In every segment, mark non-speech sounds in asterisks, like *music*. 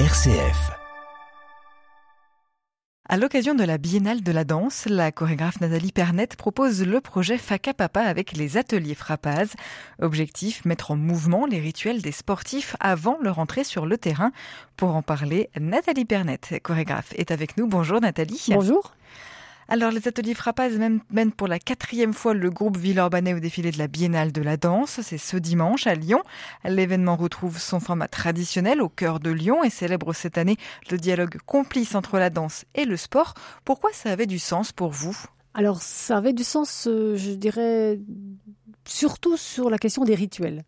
RCF. À l'occasion de la Biennale de la danse, la chorégraphe Nathalie Pernet propose le projet Faka Papa avec les ateliers Frappaz. Objectif, mettre en mouvement les rituels des sportifs avant leur entrée sur le terrain. Pour en parler, Nathalie Pernet, chorégraphe, est avec nous. Bonjour Nathalie. Bonjour. Alors, les ateliers Frappaz mènent pour la quatrième fois le groupe Villeurbanais au défilé de la Biennale de la danse. C'est ce dimanche à Lyon. L'événement retrouve son format traditionnel au cœur de Lyon et célèbre cette année le dialogue complice entre la danse et le sport. Pourquoi ça avait du sens pour vous? Alors, ça avait du sens, euh, je dirais, surtout sur la question des rituels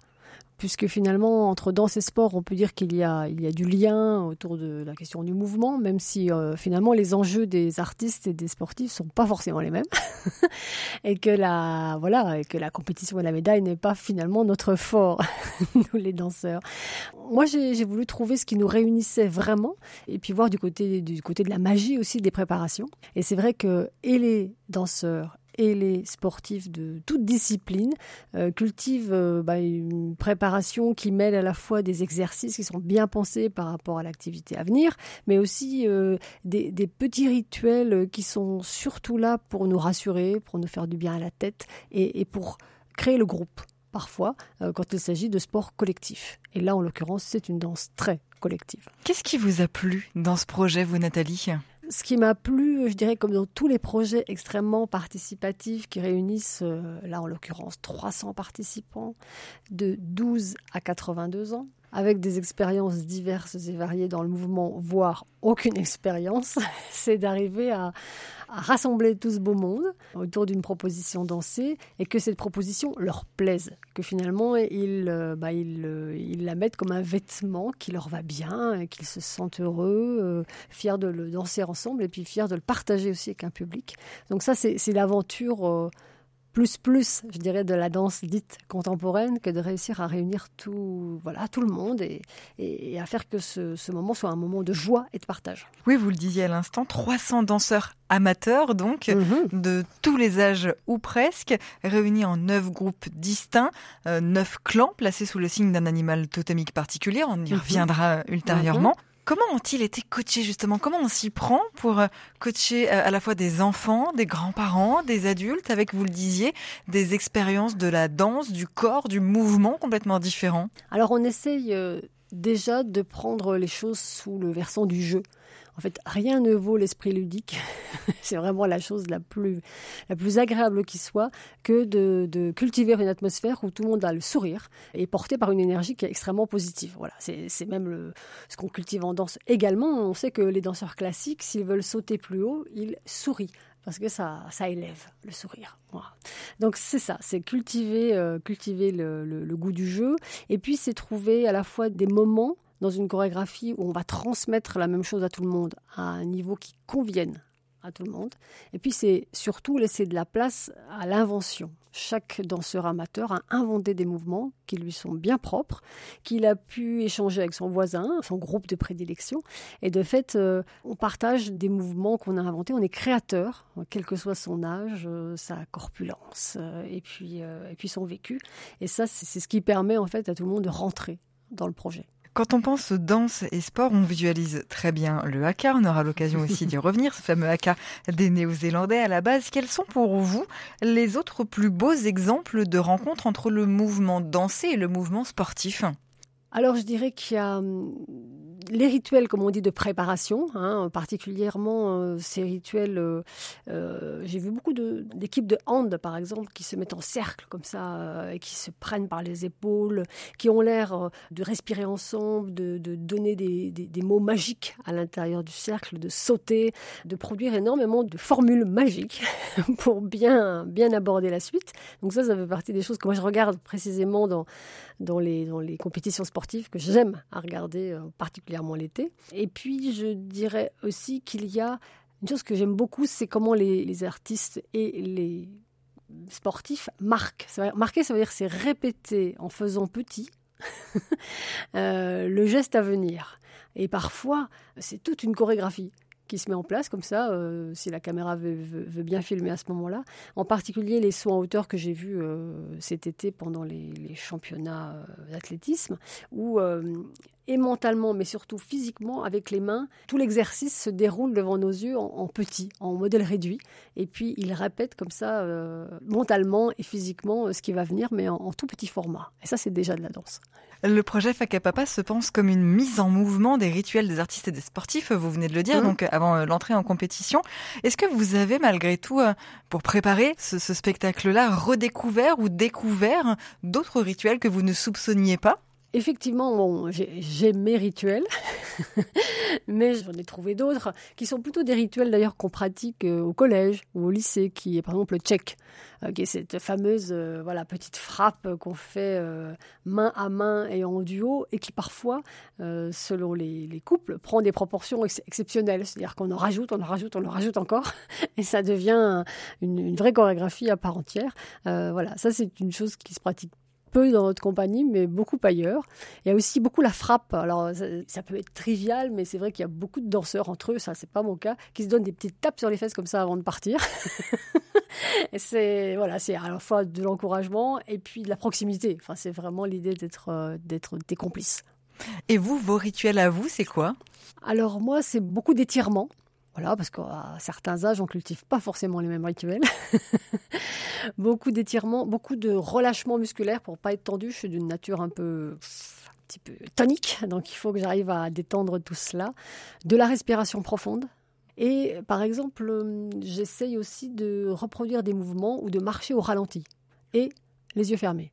puisque finalement, entre danse et sport, on peut dire qu'il y a, il y a du lien autour de la question du mouvement, même si euh, finalement les enjeux des artistes et des sportifs sont pas forcément les mêmes, *laughs* et que la, voilà, et que la compétition et la médaille n'est pas finalement notre fort, *laughs* nous les danseurs. Moi, j'ai voulu trouver ce qui nous réunissait vraiment, et puis voir du côté, du côté de la magie aussi des préparations. Et c'est vrai que et les danseurs et les sportifs de toute discipline euh, cultivent euh, bah, une préparation qui mêle à la fois des exercices qui sont bien pensés par rapport à l'activité à venir, mais aussi euh, des, petits rituels qui sont surtout là pour nous rassurer, pour nous faire du bien à la tête et, pour créer le groupe parfois quand il s'agit de sport collectif. Et là, en l'occurrence, c'est une danse très collective. Qu'est-ce qui vous a plu dans ce projet, vous, Nathalie? Ce qui m'a plu, je dirais, comme dans tous les projets extrêmement participatifs qui réunissent, euh, là en l'occurrence, 300 participants de 12 à 82 ans, avec des expériences diverses et variées dans le mouvement, voire aucune expérience, *laughs* c'est d'arriver à, rassembler tout ce beau monde autour d'une proposition dansée et que cette proposition leur plaise, que finalement ils, euh, bah, euh, ils, la mettent comme un vêtement qui leur va bien, qu'ils se sentent heureux, euh, fiers de le danser ensemble et puis fiers de le partager aussi avec un public. Donc ça, c'est l'aventure plus plus, je dirais, de la danse dite contemporaine que de réussir à réunir tout, voilà, tout le monde et, et, à faire que ce, moment soit un moment de joie et de partage. Oui, vous le disiez à l'instant, 300 danseurs amateurs, donc, mhm. de tous les âges ou presque, réunis en neuf groupes distincts, euh, neuf clans placés sous le signe d'un animal totémique particulier. On y mhm. reviendra ultérieurement. Mhm. Comment ont-ils été coachés justement? Comment on s'y prend pour euh, coacher euh, à la fois des enfants, des grands-parents, des adultes, avec, vous le disiez, des expériences de la danse, du corps, du mouvement complètement différents Alors on essaye euh, déjà de prendre les choses sous le versant du jeu. En fait, rien ne vaut l'esprit ludique. *laughs* c'est vraiment la chose la plus, la plus agréable qui soit que de, cultiver une atmosphère où tout le monde a le sourire et porté par une énergie qui est extrêmement positive. Voilà, c'est même ce qu'on cultive en danse également. On sait que les danseurs classiques, s'ils veulent sauter plus haut, ils sourient parce que ça, ça élève le sourire. Donc c'est ça, c'est cultiver, euh, cultiver le, goût du jeu, et puis c'est trouver à la fois des moments dans une chorégraphie où on va transmettre la même chose à tout le monde à un niveau qui convienne à tout le monde. Et puis c'est surtout laisser de la place à l'invention. Chaque danseur amateur a inventé des mouvements qui lui sont bien propres, qu'il a pu échanger avec son voisin, son groupe de prédilection. Et de fait, euh, on partage des mouvements qu'on a inventés. On est créateur, quel que soit son âge, euh, sa corpulence euh, et, puis, et puis son vécu. Et ça, c'est ce qui permet en fait à tout le monde de rentrer dans le projet. Quand on pense danse et sport, on visualise très bien le haka. On aura l'occasion aussi d'y revenir, ce fameux haka des Néo-Zélandais à la base. Quels sont pour vous les autres plus beaux exemples de rencontres entre le mouvement dansé et le mouvement sportif? Alors je dirais qu'il y a hum, les rituels, comme on dit, de préparation, hein, particulièrement euh, ces rituels. Euh, euh, j'ai vu beaucoup d'équipes de, hand, par exemple, qui se mettent en cercle comme ça et qui se prennent par les épaules, qui ont l'air de respirer ensemble, de, donner des, mots magiques à l'intérieur du cercle, de sauter, de produire énormément de formules magiques *laughs* pour bien, bien aborder la suite. Donc ça, ça fait partie des choses que moi je regarde précisément dans, les, dans les compétitions sportives que j'aime à regarder, particulièrement l'été. Et puis, je dirais aussi qu'il y a une chose que j'aime beaucoup, c'est comment les, artistes et les sportifs marquent. marquer, ça veut dire c'est répéter en faisant petit *laughs* euh, le geste à venir. Et parfois, c'est toute une chorégraphie qui se met en place comme ça, euh, si la caméra veut, bien filmer à ce moment-là. En particulier les sauts en hauteur que j'ai vus euh, cet été pendant les, championnats d'athlétisme, où et mentalement, mais surtout physiquement, avec les mains. Tout l'exercice se déroule devant nos yeux en, petit, en modèle réduit. Et puis, il répète comme ça, euh, mentalement et physiquement, ce qui va venir, mais en, tout petit format. Et ça, c'est déjà de la danse. Le projet Fakapapa se pense comme une mise en mouvement des rituels des artistes et des sportifs, vous venez de le dire, mmh. donc avant euh, l'entrée en compétition. Est-ce que vous avez malgré tout, euh, pour préparer ce, ce spectacle-là, redécouvert ou découvert d'autres rituels que vous ne soupçonniez pas? Effectivement, bon, j'ai mes rituels, *laughs* mais j'en ai trouvé d'autres qui sont plutôt des rituels d'ailleurs qu'on pratique euh, au collège ou au lycée, qui est par exemple le check, euh, qui est cette fameuse euh, voilà petite frappe qu'on fait main à main et en duo, et qui parfois, selon les, couples, prend des proportions exceptionnelles. C'est-à-dire qu'on en rajoute, on en rajoute, on en rajoute encore, *laughs* et ça devient une, une vraie chorégraphie à part entière. voilà, ça c'est une chose qui se pratique peu dans notre compagnie, mais beaucoup ailleurs. Il y a aussi beaucoup la frappe. Alors, ça, peut être trivial, mais c'est vrai qu'il y a beaucoup de danseurs entre eux, ça, c'est pas mon cas, qui se donnent des petites tapes sur les fesses comme ça avant de partir. *laughs* c'est, voilà, c'est à la fois de l'encouragement et puis de la proximité. Enfin, c'est vraiment l'idée d'être, euh, d'être des complices. Et vous, vos rituels à vous, c'est quoi? Alors, moi, c'est beaucoup d'étirements. Voilà, parce qu'à certains âges, on cultive pas forcément les mêmes rituels. *laughs* beaucoup d'étirements, beaucoup de relâchement musculaire pour pas être tendu. Je suis d'une nature un peu un petit peu tonique, donc il faut que j'arrive à détendre tout cela. De la respiration profonde. Et par exemple, euh, j'essaye aussi de reproduire des mouvements ou de marcher au ralenti et les yeux fermés.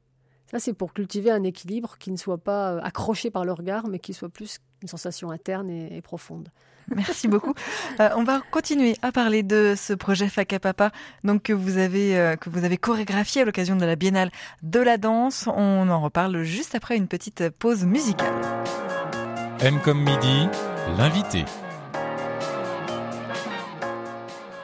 Ça, c'est pour cultiver un équilibre qui ne soit pas euh, accroché par le regard, mais qui soit plus une sensation interne et profonde. Merci beaucoup. Euh, on va continuer à parler de ce projet Fakapapa donc que vous avez euh, que vous avez chorégraphié à l'occasion de la Biennale de la danse. On en reparle juste après une petite pause musicale. M comme midi, l'invité.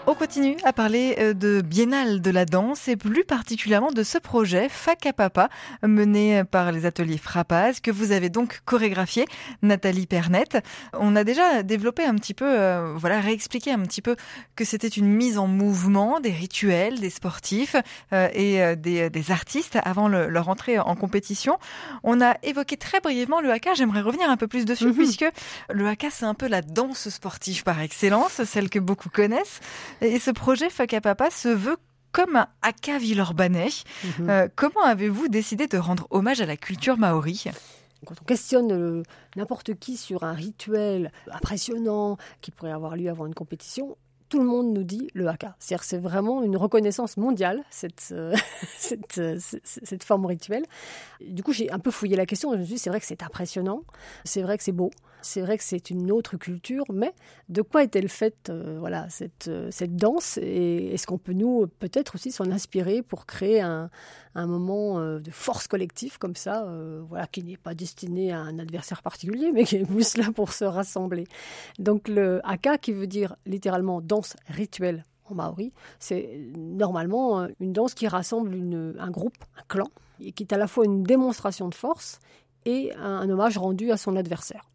On continue à parler euh, de Biennale de la danse et plus particulièrement de ce projet Papa mené par les ateliers Frappaz que vous avez donc chorégraphié, Nathalie Pernette. On a déjà développé un petit peu, euh, voilà, réexpliqué un petit peu que c'était une mise en mouvement des rituels des sportifs euh, et des, artistes avant leur entrée en compétition. On a évoqué très brièvement le haka. J'aimerais revenir un peu plus dessus mhm. puisque le haka c'est un peu la danse sportive par excellence, celle que beaucoup connaissent. Et ce projet Fuck Papa se veut comme un haka villeurbanais. Mhm. Euh, comment avez-vous décidé de rendre hommage à la culture maori? Quand on questionne euh, n'importe qui sur un rituel impressionnant qui pourrait avoir lieu avant une compétition, tout le monde nous dit le haka. C'est-à-dire c'est vraiment une reconnaissance mondiale, cette, euh, *laughs* cette, forme rituelle. Du coup, j'ai un peu fouillé la question. Je me suis dit, c'est vrai que c'est impressionnant, c'est vrai que c'est beau, c'est vrai que c'est une autre culture, mais de quoi est-elle faite, euh, voilà, cette, euh, cette danse Et est-ce qu'on peut, nous, peut-être aussi s'en inspirer pour créer un, un moment de force collective comme ça, voilà, qui n'est pas destiné à un adversaire particulier, mais qui est plus là pour se rassembler. Donc le haka, qui veut dire littéralement danse rituelle en maori, c'est normalement euh, une danse qui rassemble un groupe, un clan, et qui est à la fois une démonstration de force et un, hommage rendu à son adversaire.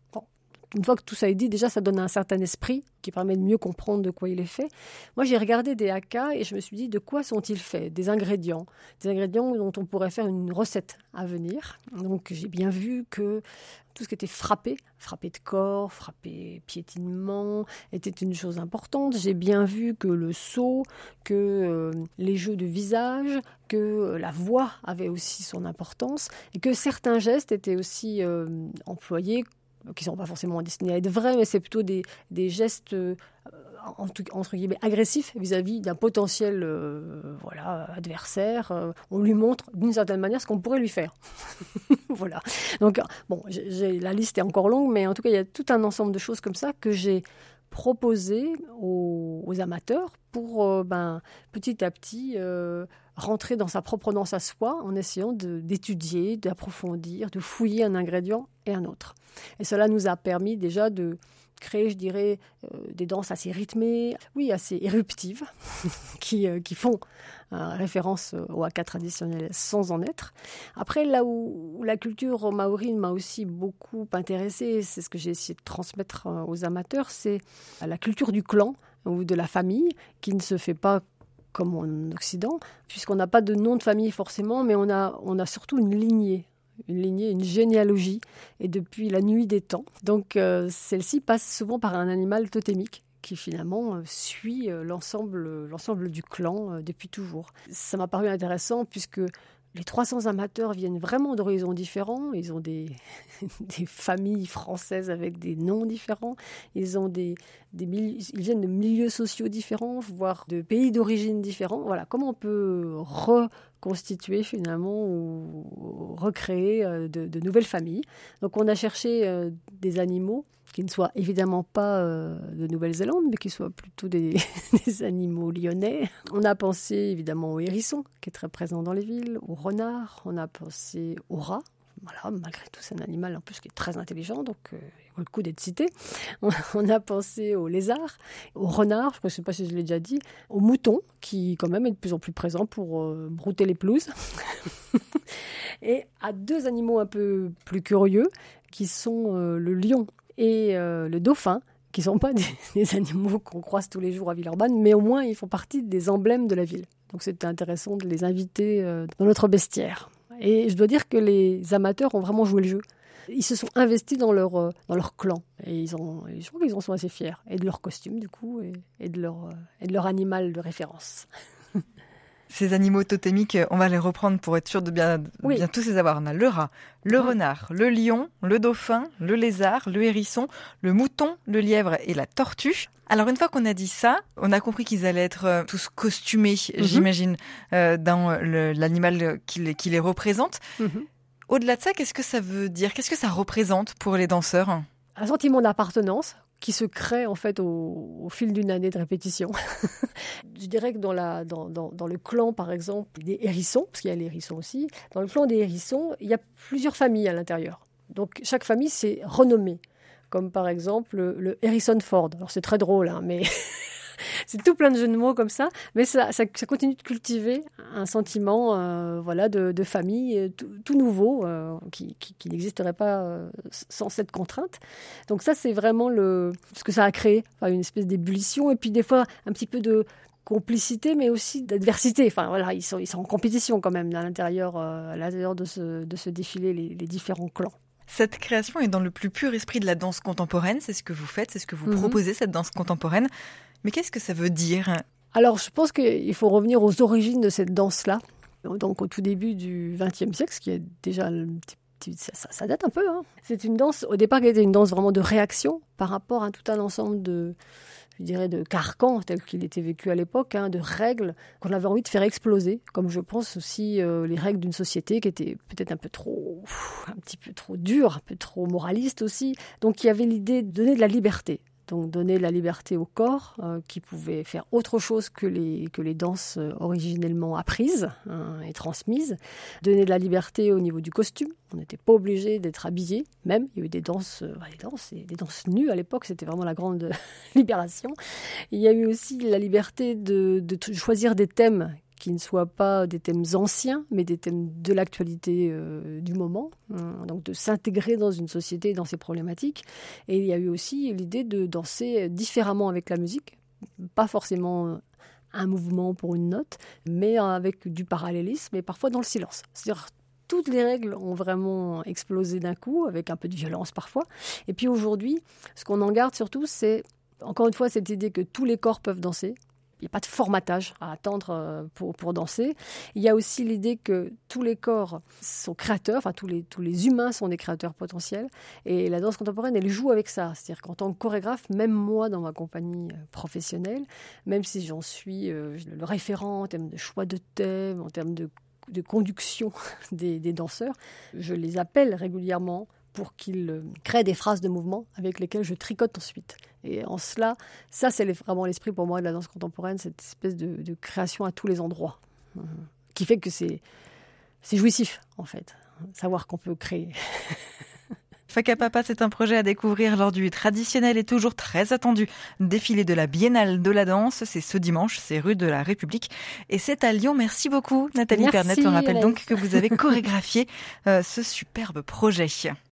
Une fois que tout ça est dit, déjà ça donne un certain esprit qui permet de mieux comprendre de quoi il est fait. Moi j'ai regardé des haka et je me suis dit de quoi sont-ils faits? Des ingrédients, des ingrédients dont on pourrait faire une recette à venir. Donc j'ai bien vu que tout ce qui était frappé, frappé de corps, frappé piétinement, était une chose importante. J'ai bien vu que le saut, que euh, les jeux de visage, que euh, la voix avait aussi son importance et que certains gestes étaient aussi euh, employés qui ne sont pas forcément destinés à être vrais, mais c'est plutôt des, gestes entre guillemets agressif vis-à-vis d'un potentiel euh, adversaire. Euh, on lui montre d'une certaine manière ce qu'on pourrait lui faire. *laughs* voilà. Donc bon, la liste est encore longue, mais en tout cas il y a tout un ensemble de choses comme ça que j'ai proposé aux, amateurs pour euh, ben, petit à petit rentrer dans sa propre danse à soi en essayant d'étudier, d'approfondir, de fouiller un ingrédient et un autre. Et cela nous a permis déjà de créer, je dirais, euh, des danses assez rythmées, oui, assez éruptives, *laughs* qui, euh, qui font euh, référence au haka traditionnel sans en être. Après, là où, la culture maorine m'a aussi beaucoup intéressée, c'est ce que j'ai essayé de transmettre aux amateurs, c'est la culture du clan ou de la famille qui ne se fait pas comme en Occident, puisqu'on n'a pas de nom de famille forcément, mais on a, on a surtout une lignée une lignée, une généalogie, et depuis la nuit des temps. Donc euh, celle-ci passe souvent par un animal totémique qui finalement euh, suit euh, l'ensemble, l'ensemble du clan depuis toujours. Ça m'a paru intéressant puisque les 300 amateurs viennent vraiment d'horizons différents. Ils ont des, *laughs* familles françaises avec des noms différents. Ils, viennent de milieux sociaux différents, voire de pays d'origine différents. Voilà, comment on peut reconstituer finalement ou recréer euh, de, de nouvelles familles? Donc on a cherché euh, des animaux qui ne soient évidemment pas euh, de Nouvelle-Zélande, mais qui soient plutôt des, *laughs* animaux lyonnais. On a pensé évidemment au hérisson, qui est très présent dans les villes, au renard, on a pensé au rat. Voilà, malgré tout, c'est un animal en plus qui est très intelligent, donc euh, il vaut le coup d'être cité. *laughs* On, a pensé au lézard, au renard, je ne sais pas si je l'ai déjà dit, au mouton, qui quand même est de plus en plus présent pour euh, brouter les pelouses. *laughs* et à deux animaux un peu plus curieux, qui sont le lion et euh, le dauphin, qui ne sont pas *laughs* des, animaux qu'on croise tous les jours à Villeurbanne, mais au moins ils font partie des emblèmes de la ville. Donc c'était intéressant de les inviter euh, dans notre bestiaire. Et je dois dire que les amateurs ont vraiment joué le jeu. Ils se sont investis dans leur, euh, dans leur clan. Et ils ont, je crois qu'ils en sont assez fiers. Et de leur costume, du coup, et, de, leur, et de leur animal de référence. *laughs* Ces animaux totémiques, on va les reprendre pour être sûr de bien, bien tous les avoir. On a le rat, le renard, le lion, le dauphin, le lézard, le hérisson, le mouton, le lièvre et la tortue. Alors une fois qu'on a dit ça, on a compris qu'ils allaient être euh, tous costumés, mhm. j'imagine, euh, dans l'animal qui, les représente. Mhm. Au-delà de ça, qu'est-ce que ça veut dire? Qu'est-ce que ça représente pour les danseurs? Un sentiment d'appartenance qui se crée en fait au, fil d'une année de répétition. *laughs* je dirais que dans, le clan, par exemple, des hérissons, parce qu'il y a les hérissons aussi, dans le clan des hérissons, il y a plusieurs familles à l'intérieur. Donc chaque famille s'est renommée, comme par exemple le, Harrison Ford. Alors c'est très drôle, hein, mais *laughs* c'est tout plein de jeux de mots comme ça, mais ça, ça, continue de cultiver un sentiment euh, voilà, de, famille euh, tout, nouveau euh, qui, qui, n'existerait pas sans cette contrainte. Donc ça, c'est vraiment le, ce que ça a créé, une espèce d'ébullition et puis des fois un petit peu de complicité, mais aussi d'adversité. Enfin voilà, ils sont, ils sont en compétition quand même à l'intérieur, l'intérieur de ce, de ce défilé, les, différents clans. Cette création est dans le plus pur esprit de la danse contemporaine, c'est ce que vous faites, c'est ce que vous mhm. proposez, cette danse contemporaine. Mais qu'est-ce que ça veut dire Alors, je pense qu'il faut revenir aux origines de cette danse-là. Donc, au tout début du XXe siècle, ce qui est déjà ça, date un peu. Hein. C'est une danse, au départ, qui était une danse vraiment de réaction par rapport à tout un ensemble de, je dirais, de carcans tel qu'il était vécu à l'époque, hein, de règles qu'on avait envie de faire exploser, comme je pense aussi euh, les règles d'une société qui était peut-être un peu trop, un petit peu trop dure, un peu trop moraliste aussi. Donc il y avait l'idée de donner de la liberté donc donner la liberté au corps euh, qui pouvait faire autre chose que les, que les danses euh, originellement apprises hein, et transmises, donner de la liberté au niveau du costume, on n'était pas obligé d'être habillé, même. Il y a eu des danses, euh, des danses, des danses nues à l'époque, c'était vraiment la grande *laughs* libération. Il y a eu aussi la liberté de, de choisir des thèmes qui ne soient pas des thèmes anciens, mais des thèmes de l'actualité euh, du moment, hein, donc de s'intégrer dans une société dans ses problématiques. Et il y a eu aussi l'idée de danser différemment avec la musique, pas forcément un mouvement pour une note, mais avec du parallélisme et parfois dans le silence. C'est-à-dire toutes les règles ont vraiment explosé d'un coup, avec un peu de violence parfois. Et puis aujourd'hui, ce qu'on en garde surtout, c'est encore une fois cette idée que tous les corps peuvent danser, n'y a pas de formatage à attendre euh, pour, pour danser. Il y a aussi l'idée que tous les corps sont créateurs, enfin tous les, tous les humains sont des créateurs potentiels. Et la danse contemporaine, elle joue avec ça. C'est-à-dire qu'en tant que chorégraphe, même moi dans ma compagnie euh, professionnelle, même si j'en suis euh, le référent en termes de choix de thème, en termes de, de conduction *laughs* des, des danseurs, je les appelle régulièrement pour qu'ils créent des phrases de mouvement avec lesquelles je tricote ensuite. Et en cela, ça, c'est vraiment l'esprit pour moi de la danse contemporaine, cette espèce de, création à tous les endroits, euh, qui fait que c'est jouissif, en fait, savoir qu'on peut créer. *laughs* Papa, c'est un projet à découvrir lors du traditionnel et toujours très attendu défilé de la Biennale de la danse. C'est ce dimanche, c'est rue de la République et c'est à Lyon. Merci beaucoup Nathalie Pernet. On rappelle donc que vous avez *laughs* chorégraphié euh, ce superbe projet.